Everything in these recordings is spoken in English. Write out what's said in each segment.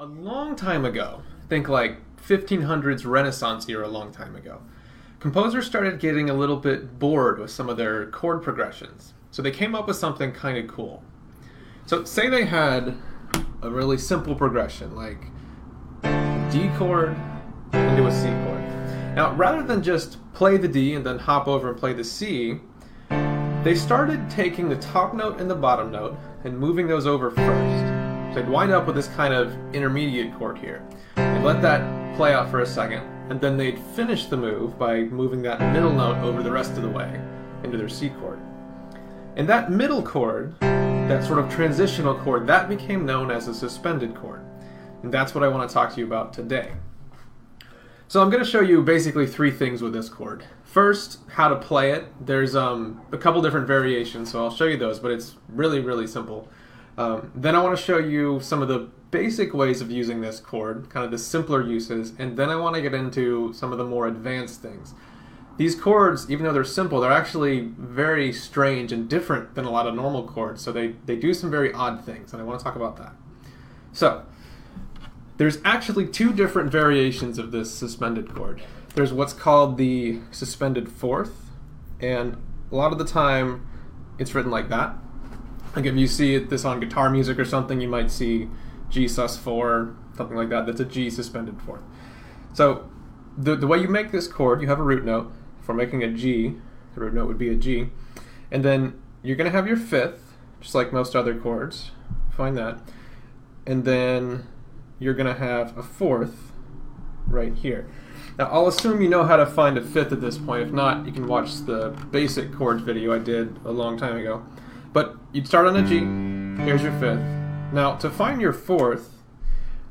A long time ago, think like 1500s Renaissance era, a long time ago, composers started getting a little bit bored with some of their chord progressions. So they came up with something kind of cool. So, say they had a really simple progression, like D chord into a C chord. Now, rather than just play the D and then hop over and play the C, they started taking the top note and the bottom note and moving those over first. So I'd wind up with this kind of intermediate chord here. And let that play out for a second, and then they'd finish the move by moving that middle note over the rest of the way into their C chord. And that middle chord, that sort of transitional chord, that became known as a suspended chord. And that's what I want to talk to you about today. So I'm going to show you basically three things with this chord. First, how to play it. There's um, a couple different variations, so I'll show you those, but it's really, really simple. Um, then I want to show you some of the basic ways of using this chord, kind of the simpler uses, and then I want to get into some of the more advanced things. These chords, even though they're simple, they're actually very strange and different than a lot of normal chords, so they, they do some very odd things, and I want to talk about that. So, there's actually two different variations of this suspended chord. There's what's called the suspended fourth, and a lot of the time it's written like that. Like if you see this on guitar music or something, you might see G sus4, something like that. That's a G suspended fourth. So the, the way you make this chord, you have a root note. For making a G, the root note would be a G. And then you're going to have your fifth, just like most other chords. Find that. And then you're going to have a fourth right here. Now, I'll assume you know how to find a fifth at this point. If not, you can watch the basic chords video I did a long time ago. But you'd start on a G. Here's your fifth. Now, to find your fourth,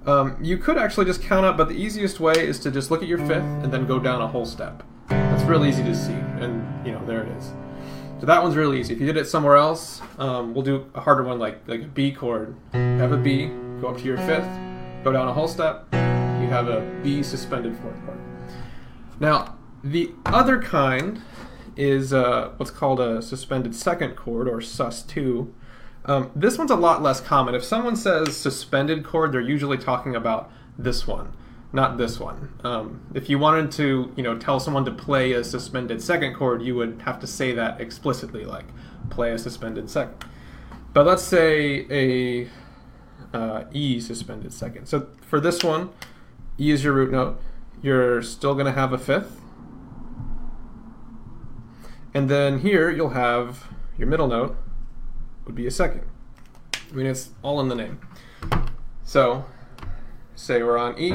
um, you could actually just count up, but the easiest way is to just look at your fifth and then go down a whole step. That's real easy to see, and you know there it is. So that one's really easy. If you did it somewhere else, um, we'll do a harder one like like a B chord. have a B, go up to your fifth, go down a whole step. You have a B suspended fourth chord. Now the other kind is uh, what's called a suspended second chord or sus2. Um, this one's a lot less common. If someone says suspended chord, they're usually talking about this one, not this one. Um, if you wanted to, you know, tell someone to play a suspended second chord, you would have to say that explicitly, like play a suspended second. But let's say a uh, E suspended second. So for this one, E is your root note. You're still going to have a fifth and then here you'll have your middle note would be a second. I mean, it's all in the name. So, say we're on E,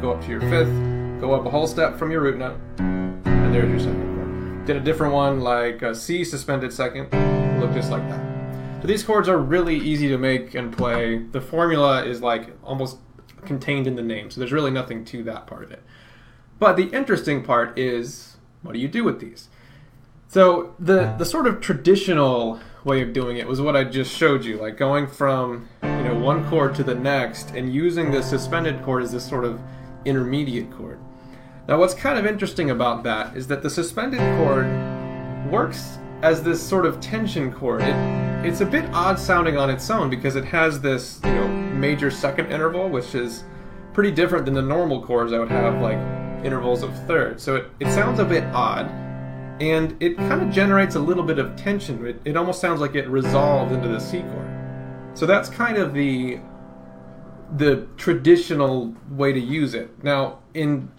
go up to your fifth, go up a whole step from your root note, and there's your second chord. Did a different one like C suspended second, look just like that. So these chords are really easy to make and play. The formula is like almost contained in the name, so there's really nothing to that part of it. But the interesting part is, what do you do with these? So the the sort of traditional way of doing it was what I just showed you, like going from you know one chord to the next and using the suspended chord as this sort of intermediate chord. Now what's kind of interesting about that is that the suspended chord works as this sort of tension chord. It, it's a bit odd sounding on its own because it has this you know major second interval, which is pretty different than the normal chords I would have like intervals of thirds. So it, it sounds a bit odd and it kind of generates a little bit of tension. It, it almost sounds like it resolved into the C chord. So that's kind of the the traditional way to use it. Now, in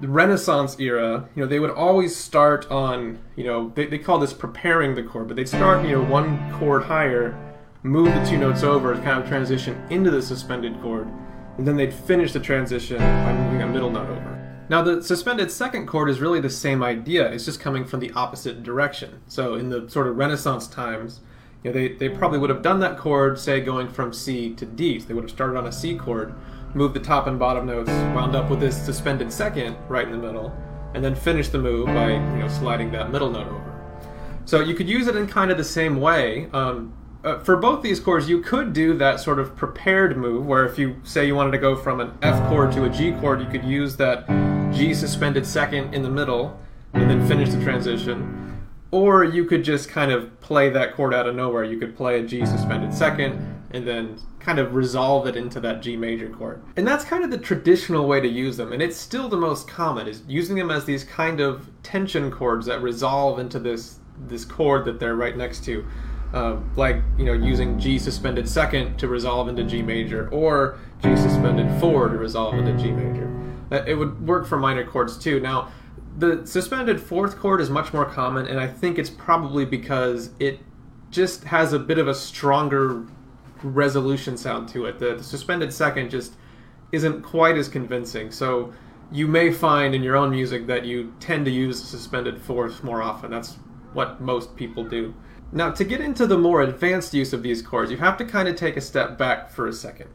the Renaissance era, you know, they would always start on, you know, they, they call this preparing the chord, but they'd start, you know, one chord higher, move the two notes over, kind of transition into the suspended chord, and then they'd finish the transition by moving a middle note over. Now, the suspended second chord is really the same idea. It's just coming from the opposite direction. So, in the sort of Renaissance times, you know, they, they probably would have done that chord, say, going from C to D. So they would have started on a C chord, moved the top and bottom notes, wound up with this suspended second right in the middle, and then finished the move by you know sliding that middle note over. So you could use it in kind of the same way. Um, uh, for both these chords, you could do that sort of prepared move, where if you say you wanted to go from an F chord to a G chord, you could use that G suspended second in the middle and then finish the transition. Or you could just kind of play that chord out of nowhere. You could play a G suspended second, and then kind of resolve it into that G major chord. And that's kind of the traditional way to use them, and it's still the most common is using them as these kind of tension chords that resolve into this this chord that they're right next to. Uh, like you know using G suspended second to resolve into G major or G suspended four to resolve into G major. It would work for minor chords too. Now the suspended fourth chord is much more common, and I think it's probably because it just has a bit of a stronger resolution sound to it. The, the suspended second just isn't quite as convincing. So you may find in your own music that you tend to use the suspended fourth more often. That's what most people do. Now, to get into the more advanced use of these chords, you have to kind of take a step back for a second.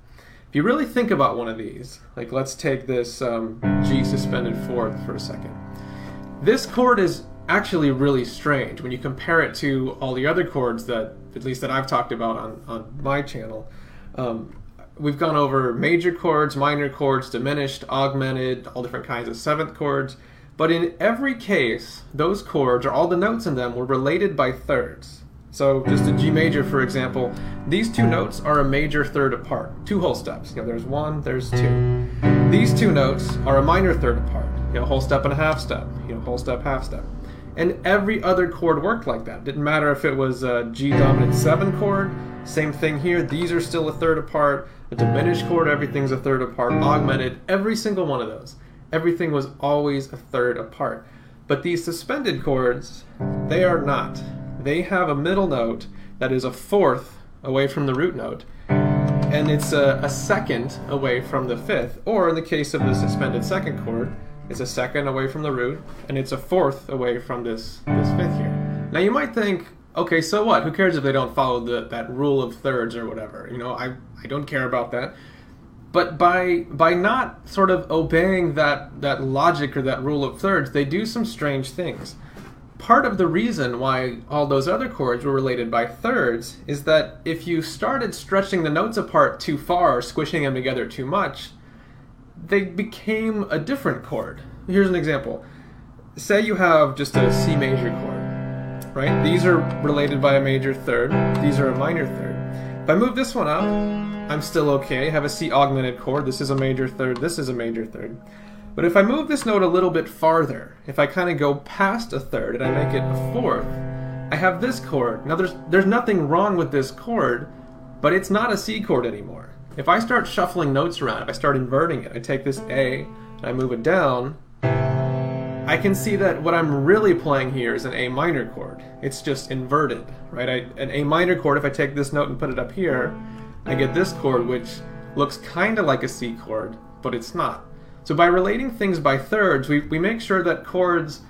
If you really think about one of these, like let's take this um, G suspended fourth for a second. This chord is actually really strange when you compare it to all the other chords that, at least that I've talked about on, on my channel. Um, we've gone over major chords, minor chords, diminished, augmented, all different kinds of seventh chords. But in every case, those chords, or all the notes in them, were related by thirds. So just a G major, for example, these two notes are a major third apart, two whole steps. You know, there's one, there's two. These two notes are a minor third apart, you know, whole step and a half step, you know, whole step, half step. And every other chord worked like that. Didn't matter if it was a G dominant seven chord, same thing here. These are still a third apart. A diminished chord, everything's a third apart. Augmented, every single one of those. Everything was always a third apart. But these suspended chords, they are not they have a middle note that is a fourth away from the root note, and it's a, a, second away from the fifth, or in the case of the suspended second chord, it's a second away from the root, and it's a fourth away from this, this fifth here. Now you might think, okay, so what? Who cares if they don't follow the, that rule of thirds or whatever? You know, I, I don't care about that. But by by not sort of obeying that, that logic or that rule of thirds, they do some strange things part of the reason why all those other chords were related by thirds is that if you started stretching the notes apart too far, or squishing them together too much, they became a different chord. Here's an example. Say you have just a C major chord, right? These are related by a major third, these are a minor third. If I move this one up, I'm still okay. I have a C augmented chord. This is a major third, this is a major third. But if I move this note a little bit farther, if I kind of go past a third and I make it a fourth, I have this chord. Now there's there's nothing wrong with this chord, but it's not a C chord anymore. If I start shuffling notes around, if I start inverting it, I take this A and I move it down, I can see that what I'm really playing here is an A minor chord. It's just inverted, right? I, an A minor chord, if I take this note and put it up here, I get this chord which looks kind of like a C chord, but it's not. So by relating things by thirds, we, we make sure that chords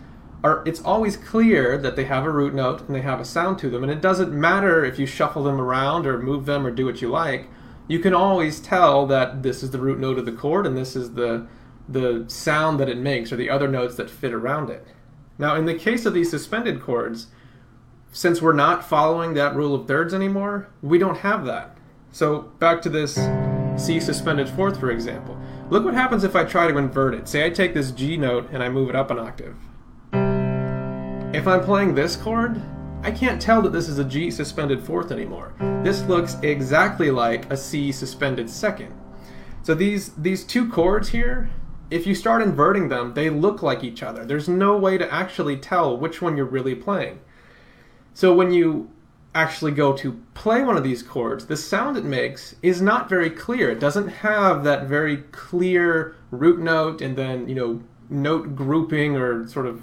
are, it's always clear that they have a root note and they have a sound to them. And it doesn't matter if you shuffle them around or move them or do what you like. You can always tell that this is the root note of the chord and this is the, the sound that it makes or the other notes that fit around it. Now, in the case of these suspended chords, since we're not following that rule of thirds anymore, we don't have that. So back to this C suspended fourth, for example. Look what happens if I try to invert it. Say I take this G note and I move it up an octave. If I'm playing this chord, I can't tell that this is a G suspended fourth anymore. This looks exactly like a C suspended second. So these, these two chords here, if you start inverting them, they look like each other. There's no way to actually tell which one you're really playing. So when you actually go to play one of these chords, the sound it makes is not very clear. It doesn't have that very clear root note and then, you know, note grouping or sort of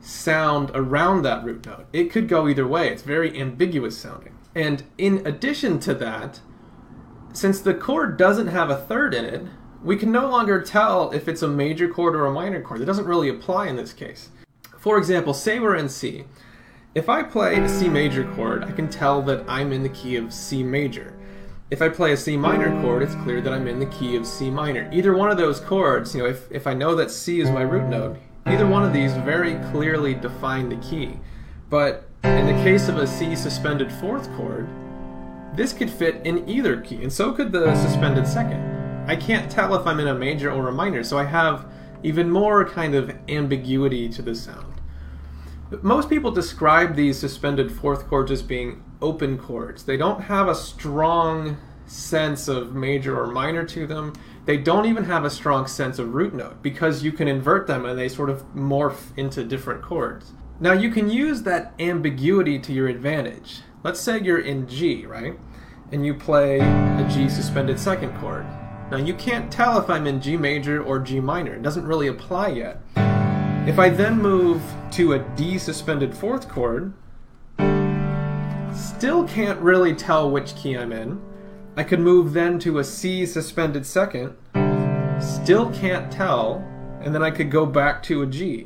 sound around that root note. It could go either way. It's very ambiguous sounding. And in addition to that, since the chord doesn't have a third in it, we can no longer tell if it's a major chord or a minor chord. It doesn't really apply in this case. For example, say we're in C. If I play a C major chord, I can tell that I'm in the key of C major. If I play a C minor chord, it's clear that I'm in the key of C minor. Either one of those chords, you know, if, if I know that C is my root note, either one of these very clearly define the key. But in the case of a C suspended fourth chord, this could fit in either key, and so could the suspended second. I can't tell if I'm in a major or a minor, so I have even more kind of ambiguity to the sound. Most people describe these suspended fourth chords as being open chords. They don't have a strong sense of major or minor to them. They don't even have a strong sense of root note because you can invert them and they sort of morph into different chords. Now you can use that ambiguity to your advantage. Let's say you're in G, right? And you play a G suspended second chord. Now you can't tell if I'm in G major or G minor. It doesn't really apply yet. If I then move to a D suspended fourth chord, still can't really tell which key I'm in. I could move then to a C suspended second, still can't tell, and then I could go back to a G.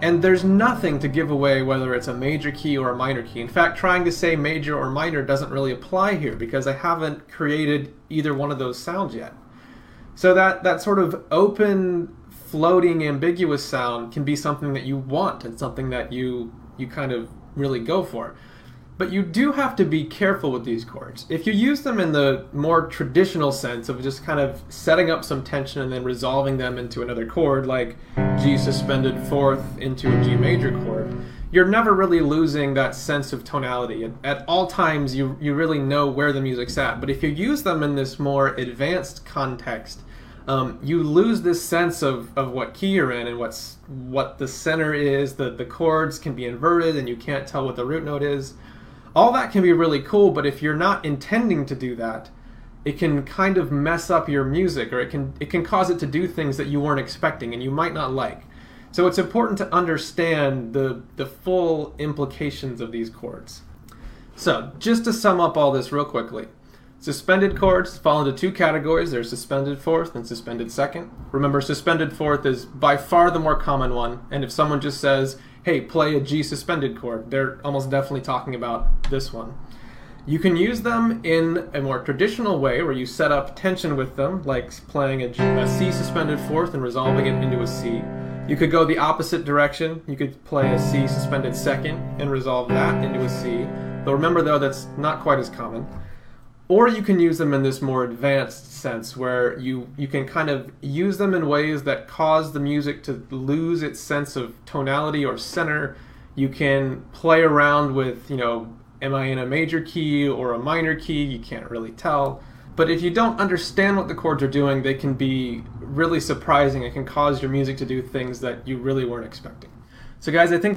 And there's nothing to give away whether it's a major key or a minor key. In fact, trying to say major or minor doesn't really apply here because I haven't created either one of those sounds yet. So that, that sort of open, floating, ambiguous sound can be something that you want and something that you, you kind of really go for. But you do have to be careful with these chords. If you use them in the more traditional sense of just kind of setting up some tension and then resolving them into another chord, like G suspended fourth into a G major chord, you're never really losing that sense of tonality. At all times, you, you really know where the music's at. But if you use them in this more advanced context, um, you lose this sense of, of what key you're in and what's what the center is. The, the chords can be inverted and you can't tell what the root note is all that can be really cool, but if you're not intending to do that, it can kind of mess up your music or it can it can cause it to do things that you weren't expecting and you might not like. So it's important to understand the the full implications of these chords. So, just to sum up all this real quickly. Suspended chords fall into two categories. There's suspended fourth and suspended second. Remember, suspended fourth is by far the more common one. And if someone just says, hey, play a G suspended chord, they're almost definitely talking about this one. You can use them in a more traditional way where you set up tension with them, like playing a, G, a C suspended fourth and resolving it into a C. You could go the opposite direction. You could play a C suspended second and resolve that into a C. Though remember, though, that's not quite as common. Or you can use them in this more advanced sense where you, you can kind of use them in ways that cause the music to lose its sense of tonality or center. You can play around with, you know, am I in a major key or a minor key? You can't really tell. But if you don't understand what the chords are doing, they can be really surprising. It can cause your music to do things that you really weren't expecting. So, guys, I think